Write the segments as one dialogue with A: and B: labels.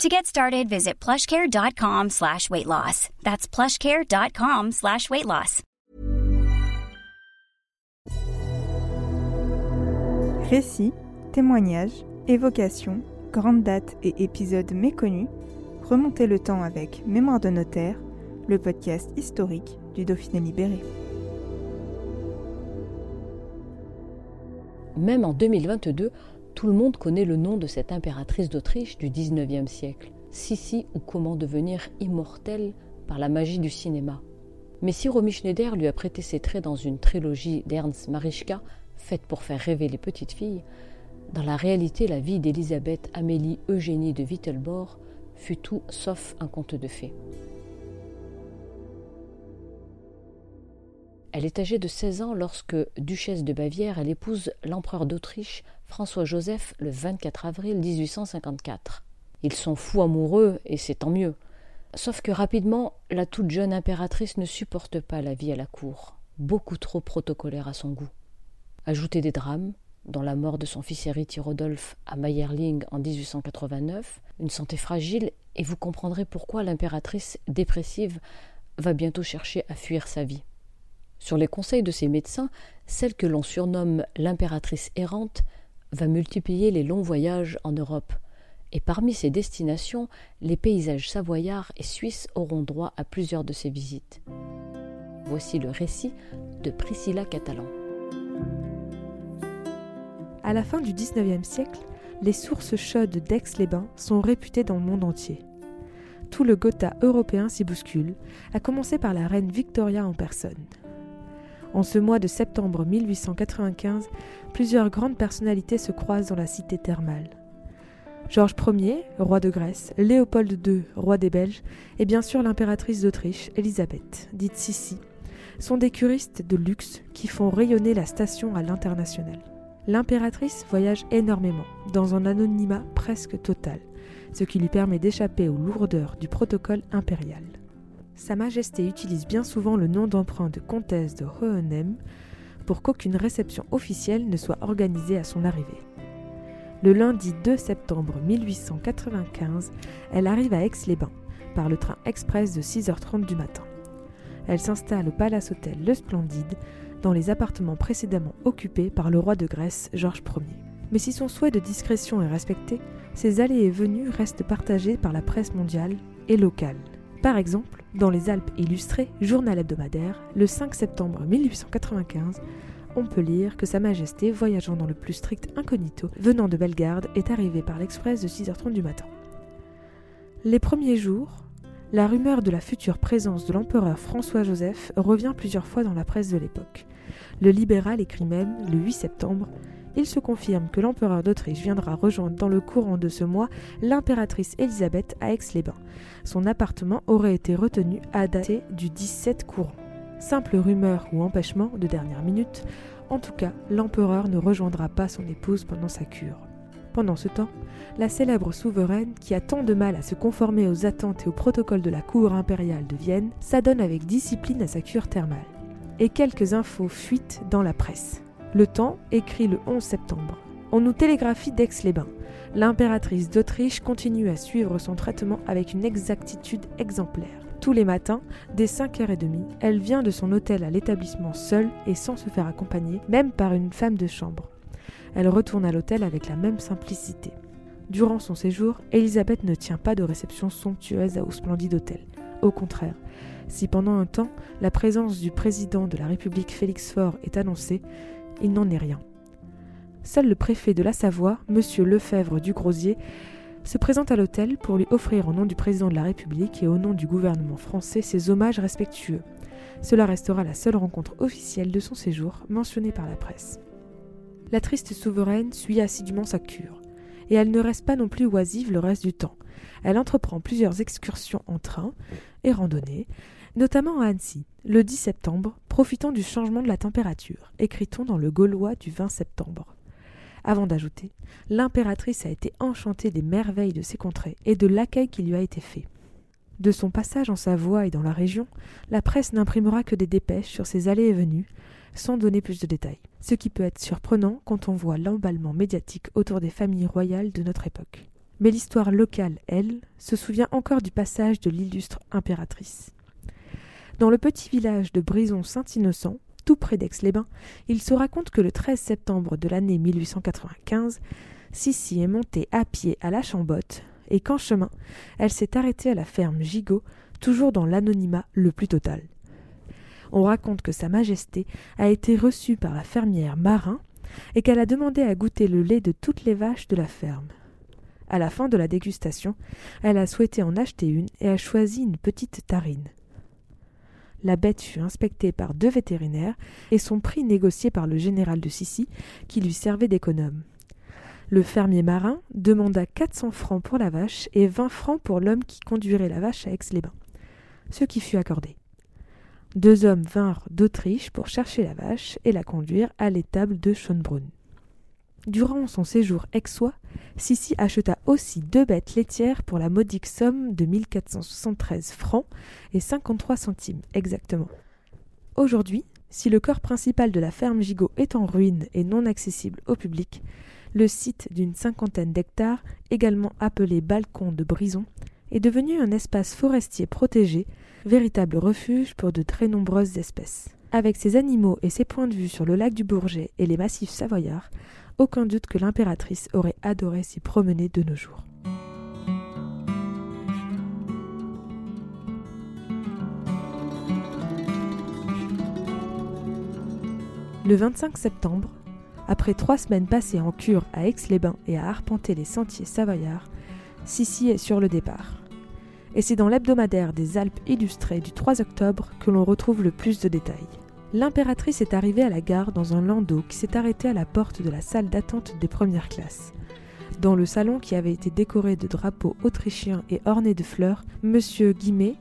A: To get started, visit plushcare.com slash weight loss. That's plushcare.com slash weight loss.
B: Récits, témoignages, évocations, grandes dates et épisodes méconnus, remontez le temps avec Mémoire de notaire, le podcast historique du Dauphiné libéré.
C: Même en 2022, tout le monde connaît le nom de cette impératrice d'Autriche du XIXe siècle, Sissi ou comment devenir immortelle par la magie du cinéma. Mais si Romy Schneider lui a prêté ses traits dans une trilogie d'Ernst Marischka, faite pour faire rêver les petites filles, dans la réalité, la vie d'Élisabeth Amélie Eugénie de Wittelborg fut tout sauf un conte de fées. Elle est âgée de 16 ans lorsque, duchesse de Bavière, elle épouse l'empereur d'Autriche François-Joseph le 24 avril 1854. Ils sont fous amoureux et c'est tant mieux. Sauf que rapidement, la toute jeune impératrice ne supporte pas la vie à la cour, beaucoup trop protocolaire à son goût. Ajouter des drames, dont la mort de son fils héritier Rodolphe à Mayerling en 1889, une santé fragile, et vous comprendrez pourquoi l'impératrice dépressive va bientôt chercher à fuir sa vie. Sur les conseils de ses médecins, celle que l'on surnomme l'impératrice errante va multiplier les longs voyages en Europe, et parmi ses destinations, les paysages savoyards et suisses auront droit à plusieurs de ses visites. Voici le récit de Priscilla Catalan.
B: À la fin du XIXe siècle, les sources chaudes d'Aix-les-Bains sont réputées dans le monde entier. Tout le Gotha européen s'y bouscule, à commencer par la reine Victoria en personne. En ce mois de septembre 1895, plusieurs grandes personnalités se croisent dans la cité thermale. Georges Ier, roi de Grèce, Léopold II, roi des Belges, et bien sûr l'impératrice d'Autriche, Élisabeth, dite Sissi, sont des curistes de luxe qui font rayonner la station à l'international. L'impératrice voyage énormément, dans un anonymat presque total, ce qui lui permet d'échapper aux lourdeurs du protocole impérial. Sa Majesté utilise bien souvent le nom d'emprunt de comtesse de Hohenem pour qu'aucune réception officielle ne soit organisée à son arrivée. Le lundi 2 septembre 1895, elle arrive à Aix-les-Bains par le train express de 6h30 du matin. Elle s'installe au Palace Hotel Le Splendide, dans les appartements précédemment occupés par le roi de Grèce Georges Ier. Mais si son souhait de discrétion est respecté, ses allées et venues restent partagées par la presse mondiale et locale. Par exemple, dans les Alpes illustrées, journal hebdomadaire, le 5 septembre 1895, on peut lire que Sa Majesté, voyageant dans le plus strict incognito, venant de Bellegarde, est arrivée par l'express de 6h30 du matin. Les premiers jours, la rumeur de la future présence de l'empereur François-Joseph revient plusieurs fois dans la presse de l'époque. Le libéral écrit même, le 8 septembre, il se confirme que l'empereur d'Autriche viendra rejoindre dans le courant de ce mois l'impératrice Élisabeth à Aix-les-Bains. Son appartement aurait été retenu à dater du 17 courant. Simple rumeur ou empêchement de dernière minute, en tout cas, l'empereur ne rejoindra pas son épouse pendant sa cure. Pendant ce temps, la célèbre souveraine, qui a tant de mal à se conformer aux attentes et aux protocoles de la cour impériale de Vienne, s'adonne avec discipline à sa cure thermale. Et quelques infos fuitent dans la presse. Le Temps écrit le 11 septembre. On nous télégraphie d'Aix-les-Bains. L'impératrice d'Autriche continue à suivre son traitement avec une exactitude exemplaire. Tous les matins, dès 5h30, elle vient de son hôtel à l'établissement seule et sans se faire accompagner, même par une femme de chambre. Elle retourne à l'hôtel avec la même simplicité. Durant son séjour, Elisabeth ne tient pas de réception somptueuse au splendide hôtel. Au contraire, si pendant un temps la présence du président de la République Félix Faure est annoncée, il n'en est rien. Seul le préfet de la Savoie, M. Lefebvre du Grosier, se présente à l'hôtel pour lui offrir au nom du président de la République et au nom du gouvernement français ses hommages respectueux. Cela restera la seule rencontre officielle de son séjour mentionnée par la presse. La triste souveraine suit assidûment sa cure, et elle ne reste pas non plus oisive le reste du temps. Elle entreprend plusieurs excursions en train et randonnées, notamment à Annecy, le 10 septembre, profitant du changement de la température, écrit-on dans le Gaulois du 20 septembre. Avant d'ajouter, l'impératrice a été enchantée des merveilles de ces contrées et de l'accueil qui lui a été fait. De son passage en Savoie et dans la région, la presse n'imprimera que des dépêches sur ses allées et venues, sans donner plus de détails, ce qui peut être surprenant quand on voit l'emballement médiatique autour des familles royales de notre époque. Mais l'histoire locale, elle, se souvient encore du passage de l'illustre impératrice. Dans le petit village de Brison-Saint-Innocent, tout près d'Aix-les-Bains, il se raconte que le 13 septembre de l'année 1895, Sissi est montée à pied à la Chambotte et qu'en chemin, elle s'est arrêtée à la ferme Gigot, toujours dans l'anonymat le plus total. On raconte que Sa Majesté a été reçue par la fermière Marin et qu'elle a demandé à goûter le lait de toutes les vaches de la ferme. À la fin de la dégustation, elle a souhaité en acheter une et a choisi une petite tarine. La bête fut inspectée par deux vétérinaires et son prix négocié par le général de Sissi, qui lui servait d'économe. Le fermier marin demanda 400 francs pour la vache et 20 francs pour l'homme qui conduirait la vache à Aix-les-Bains, ce qui fut accordé. Deux hommes vinrent d'Autriche pour chercher la vache et la conduire à l'étable de Schönbrunn. Durant son séjour aixois, Sissi acheta aussi deux bêtes laitières pour la modique somme de 1473 francs et 53 centimes exactement. Aujourd'hui, si le corps principal de la ferme Gigot est en ruine et non accessible au public, le site d'une cinquantaine d'hectares, également appelé Balcon de Brison, est devenu un espace forestier protégé, véritable refuge pour de très nombreuses espèces. Avec ses animaux et ses points de vue sur le lac du Bourget et les massifs savoyards, aucun doute que l'impératrice aurait adoré s'y promener de nos jours. Le 25 septembre, après trois semaines passées en cure à Aix-les-Bains et à arpenter les sentiers savoyards, Sissi est sur le départ. Et c'est dans l'hebdomadaire des Alpes illustrées du 3 octobre que l'on retrouve le plus de détails. L'impératrice est arrivée à la gare dans un landau qui s'est arrêté à la porte de la salle d'attente des premières classes. Dans le salon qui avait été décoré de drapeaux autrichiens et orné de fleurs, Monsieur Guimet,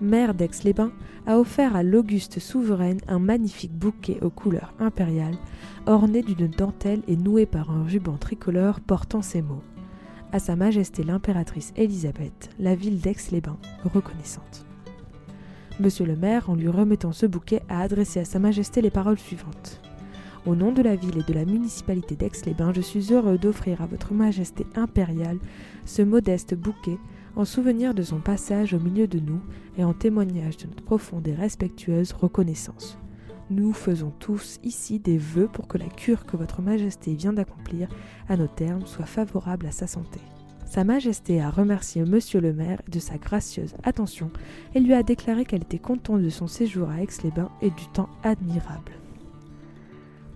B: maire d'Aix-les-Bains, a offert à l'auguste souveraine un magnifique bouquet aux couleurs impériales, orné d'une dentelle et noué par un ruban tricolore portant ces mots. À Sa Majesté l'impératrice Élisabeth, la ville d'Aix-les-Bains, reconnaissante. Monsieur le maire, en lui remettant ce bouquet, a adressé à Sa Majesté les paroles suivantes. Au nom de la ville et de la municipalité d'Aix-les-Bains, je suis heureux d'offrir à Votre Majesté impériale ce modeste bouquet en souvenir de son passage au milieu de nous et en témoignage de notre profonde et respectueuse reconnaissance. Nous faisons tous ici des vœux pour que la cure que Votre Majesté vient d'accomplir à nos termes soit favorable à sa santé. Sa Majesté a remercié Monsieur le maire de sa gracieuse attention et lui a déclaré qu'elle était contente de son séjour à Aix-les-Bains et du temps admirable.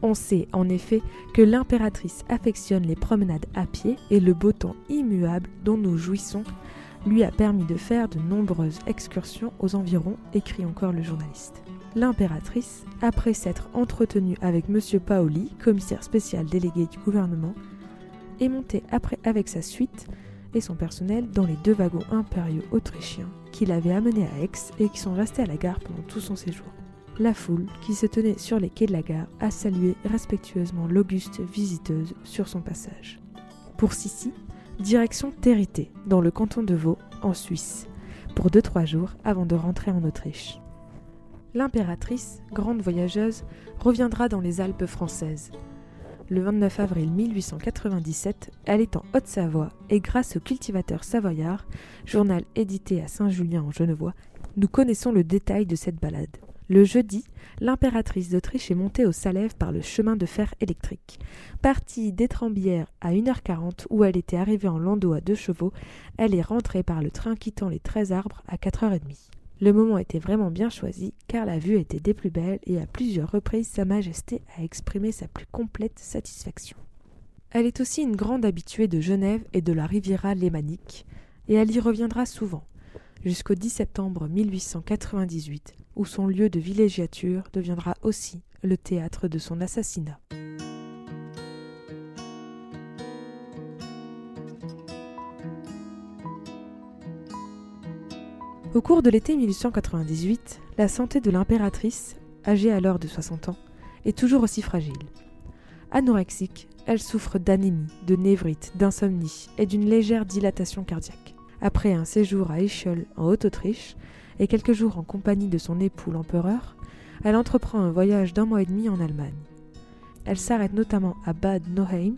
B: On sait en effet que l'impératrice affectionne les promenades à pied et le beau temps immuable dont nous jouissons lui a permis de faire de nombreuses excursions aux environs, écrit encore le journaliste. L'impératrice, après s'être entretenue avec M. Paoli, commissaire spécial délégué du gouvernement, est montée après avec sa suite et son personnel dans les deux wagons impériaux autrichiens qui l'avaient amené à Aix et qui sont restés à la gare pendant tout son séjour. La foule, qui se tenait sur les quais de la gare, a salué respectueusement l'auguste visiteuse sur son passage. Pour Sissi, direction Territé, dans le canton de Vaud, en Suisse, pour deux trois jours avant de rentrer en Autriche. L'impératrice, grande voyageuse, reviendra dans les Alpes françaises, le 29 avril 1897, elle est en Haute-Savoie et grâce au cultivateur savoyard, journal édité à Saint-Julien en Genevois, nous connaissons le détail de cette balade. Le jeudi, l'impératrice d'Autriche est montée au Salève par le chemin de fer électrique. Partie d'Étrembières à 1h40 où elle était arrivée en landau à deux chevaux, elle est rentrée par le train quittant les 13 arbres à 4h30. Le moment était vraiment bien choisi, car la vue était des plus belles et à plusieurs reprises Sa Majesté a exprimé sa plus complète satisfaction. Elle est aussi une grande habituée de Genève et de la Riviera lémanique, et elle y reviendra souvent, jusqu'au 10 septembre 1898, où son lieu de villégiature deviendra aussi le théâtre de son assassinat. Au cours de l'été 1898, la santé de l'impératrice, âgée alors de 60 ans, est toujours aussi fragile. Anorexique, elle souffre d'anémie, de névrite, d'insomnie et d'une légère dilatation cardiaque. Après un séjour à Ischl en Haute-Autriche et quelques jours en compagnie de son époux l'empereur, elle entreprend un voyage d'un mois et demi en Allemagne. Elle s'arrête notamment à Bad Nauheim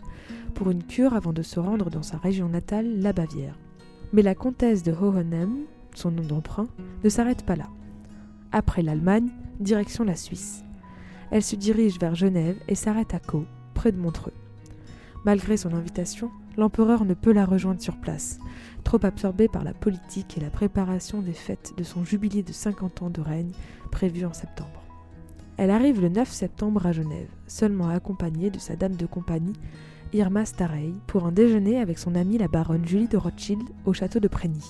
B: pour une cure avant de se rendre dans sa région natale, la Bavière. Mais la comtesse de Hohenheim, son nom d'emprunt, ne s'arrête pas là. Après l'Allemagne, direction la Suisse. Elle se dirige vers Genève et s'arrête à Caux, près de Montreux. Malgré son invitation, l'empereur ne peut la rejoindre sur place, trop absorbé par la politique et la préparation des fêtes de son jubilé de 50 ans de règne prévu en septembre. Elle arrive le 9 septembre à Genève, seulement accompagnée de sa dame de compagnie, Irma Starey, pour un déjeuner avec son amie la baronne Julie de Rothschild au château de Prégny.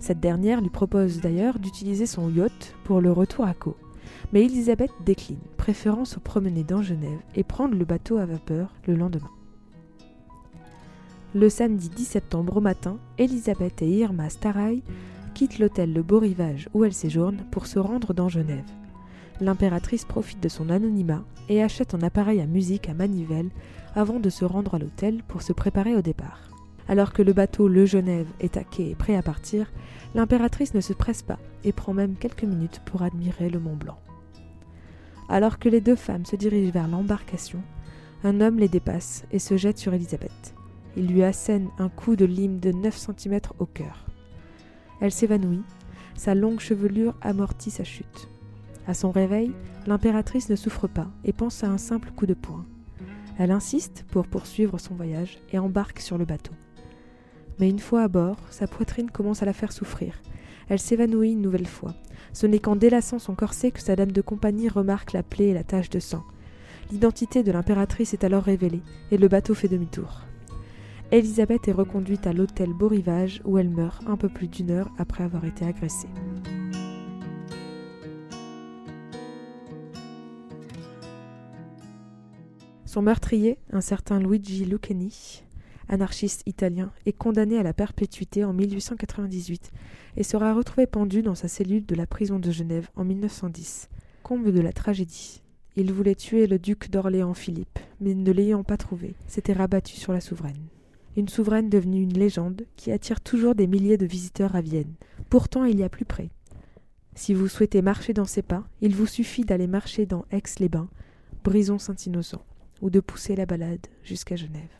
B: Cette dernière lui propose d'ailleurs d'utiliser son yacht pour le retour à Caux. Mais Elisabeth décline, préférant se promener dans Genève et prendre le bateau à vapeur le lendemain. Le samedi 10 septembre au matin, Elisabeth et Irma Staray quittent l'hôtel Le Beau Rivage où elles séjournent pour se rendre dans Genève. L'impératrice profite de son anonymat et achète un appareil à musique à manivelle avant de se rendre à l'hôtel pour se préparer au départ. Alors que le bateau Le Genève est à quai et prêt à partir, l'impératrice ne se presse pas et prend même quelques minutes pour admirer le Mont Blanc. Alors que les deux femmes se dirigent vers l'embarcation, un homme les dépasse et se jette sur Elisabeth. Il lui assène un coup de lime de 9 cm au cœur. Elle s'évanouit, sa longue chevelure amortit sa chute. À son réveil, l'impératrice ne souffre pas et pense à un simple coup de poing. Elle insiste pour poursuivre son voyage et embarque sur le bateau. Mais une fois à bord, sa poitrine commence à la faire souffrir. Elle s'évanouit une nouvelle fois. Ce n'est qu'en délaçant son corset que sa dame de compagnie remarque la plaie et la tache de sang. L'identité de l'impératrice est alors révélée et le bateau fait demi-tour. Elisabeth est reconduite à l'hôtel Beau Rivage où elle meurt un peu plus d'une heure après avoir été agressée. Son meurtrier, un certain Luigi Lucchini, anarchiste italien, est condamné à la perpétuité en 1898 et sera retrouvé pendu dans sa cellule de la prison de Genève en 1910. Comble de la tragédie. Il voulait tuer le duc d'Orléans Philippe, mais ne l'ayant pas trouvé, s'était rabattu sur la souveraine une souveraine devenue une légende qui attire toujours des milliers de visiteurs à Vienne. Pourtant, il y a plus près. Si vous souhaitez marcher dans ses pas, il vous suffit d'aller marcher dans Aix-les-Bains, Brison-Saint-Innocent, ou de pousser la balade jusqu'à Genève.